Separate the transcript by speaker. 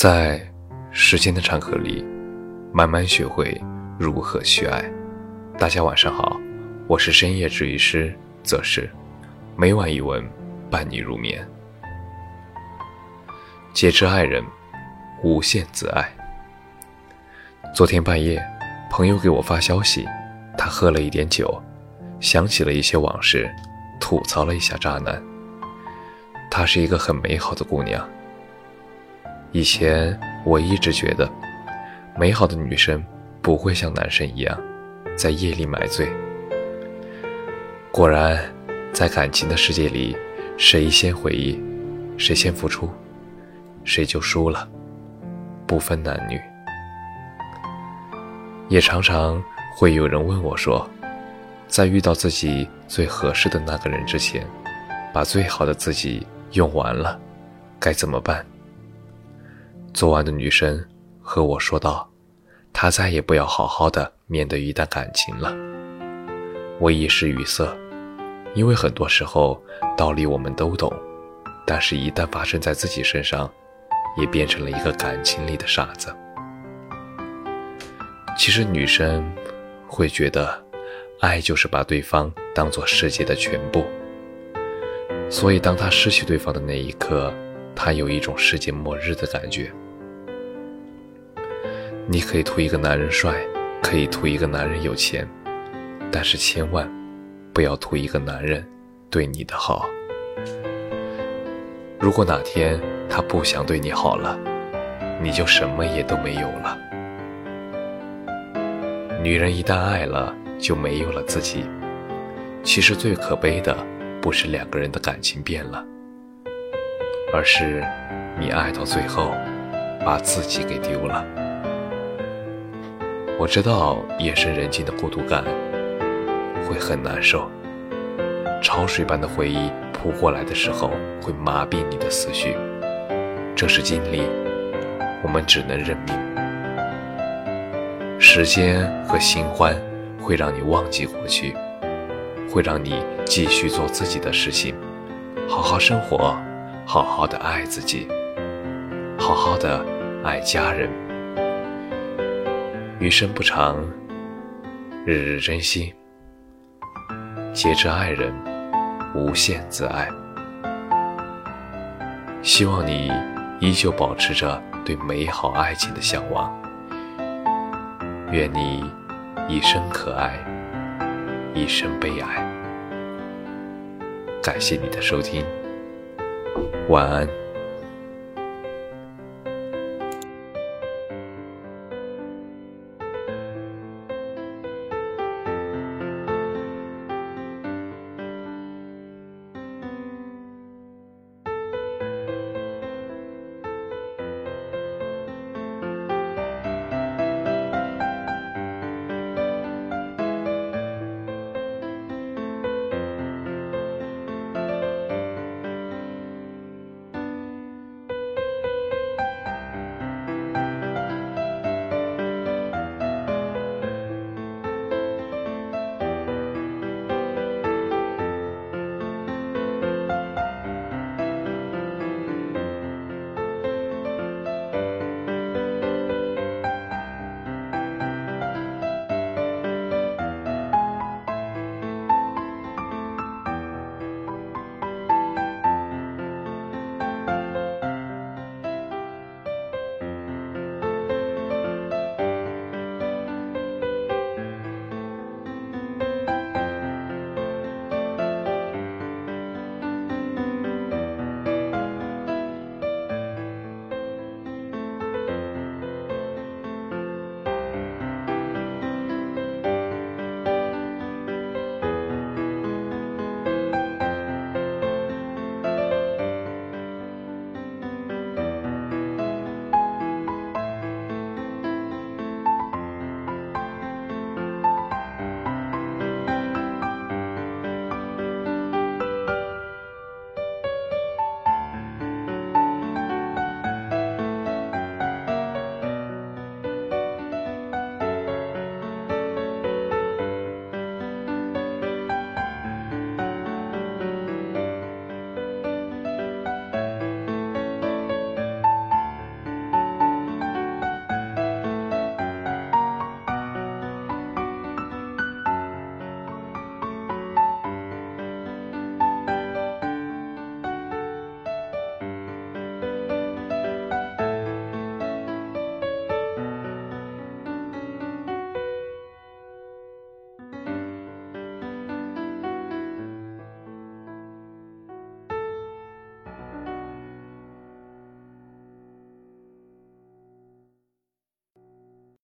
Speaker 1: 在时间的长河里，慢慢学会如何去爱。大家晚上好，我是深夜治愈师则是，每晚一文伴你入眠。节制爱人，无限自爱。昨天半夜，朋友给我发消息，他喝了一点酒，想起了一些往事，吐槽了一下渣男。她是一个很美好的姑娘。以前我一直觉得，美好的女生不会像男生一样，在夜里买醉。果然，在感情的世界里，谁先回忆，谁先付出，谁就输了，不分男女。也常常会有人问我说，在遇到自己最合适的那个人之前，把最好的自己用完了，该怎么办？昨晚的女生和我说道：“她再也不要好好的面对一段感情了。”我一时语塞，因为很多时候道理我们都懂，但是一旦发生在自己身上，也变成了一个感情里的傻子。其实女生会觉得，爱就是把对方当做世界的全部，所以当她失去对方的那一刻。他有一种世界末日的感觉。你可以图一个男人帅，可以图一个男人有钱，但是千万不要图一个男人对你的好。如果哪天他不想对你好了，你就什么也都没有了。女人一旦爱了，就没有了自己。其实最可悲的，不是两个人的感情变了。而是，你爱到最后，把自己给丢了。我知道夜深人静的孤独感会很难受，潮水般的回忆扑过来的时候，会麻痹你的思绪。这是经历，我们只能认命。时间和新欢会让你忘记过去，会让你继续做自己的事情，好好生活。好好的爱自己，好好的爱家人。余生不长，日日珍惜，节制爱人，无限自爱。希望你依旧保持着对美好爱情的向往。愿你一生可爱，一生被爱。感谢你的收听。晚安。